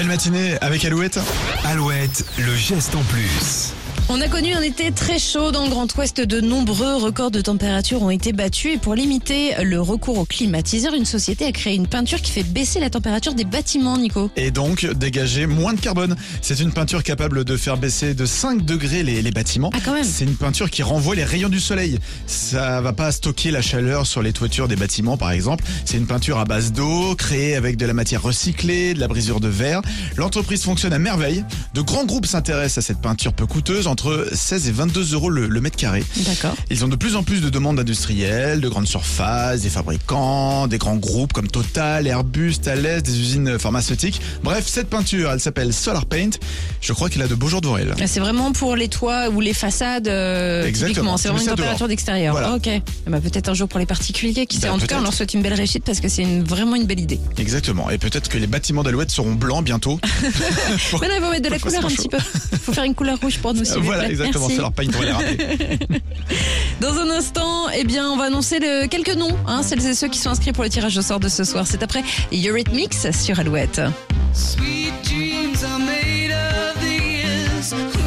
Belle matinée avec Alouette. Alouette, le geste en plus. On a connu un été très chaud dans le Grand Ouest. De nombreux records de température ont été battus. Et pour limiter le recours aux climatiseurs, une société a créé une peinture qui fait baisser la température des bâtiments, Nico. Et donc dégager moins de carbone. C'est une peinture capable de faire baisser de 5 degrés les, les bâtiments. Ah, quand même. C'est une peinture qui renvoie les rayons du soleil. Ça va pas stocker la chaleur sur les toitures des bâtiments, par exemple. C'est une peinture à base d'eau, créée avec de la matière recyclée, de la brisure de verre. L'entreprise fonctionne à merveille. De grands groupes s'intéressent à cette peinture peu coûteuse, entre 16 et 22 euros le, le mètre carré. D'accord. Ils ont de plus en plus de demandes industrielles, de grandes surfaces, des fabricants, des grands groupes comme Total, Airbus, Thales, des usines pharmaceutiques. Bref, cette peinture, elle s'appelle Solar Paint. Je crois qu'elle a de beaux jours devant elle. C'est vraiment pour les toits ou les façades, euh, Exactement. C'est vraiment une température d'extérieur. Voilà. Ah, ok. Ben, peut-être un jour pour les particuliers qui sait. En tout cas, on leur souhaite une belle réussite parce que c'est vraiment une belle idée. Exactement. Et peut-être que les bâtiments d'Alouette seront blancs bientôt. Pour- Maintenant, il faut mettre de la couleur un ça petit peu. Il faut faire une couleur rouge pour nous, s'il vous voilà, plaît. exactement. Merci. On va les rappeler. Dans un instant, eh bien, on va annoncer le- quelques noms, hein, celles et ceux qui sont inscrits pour le tirage au sort de ce soir. C'est après Eurythmics sur Alouette. Sweet dreams are made of these.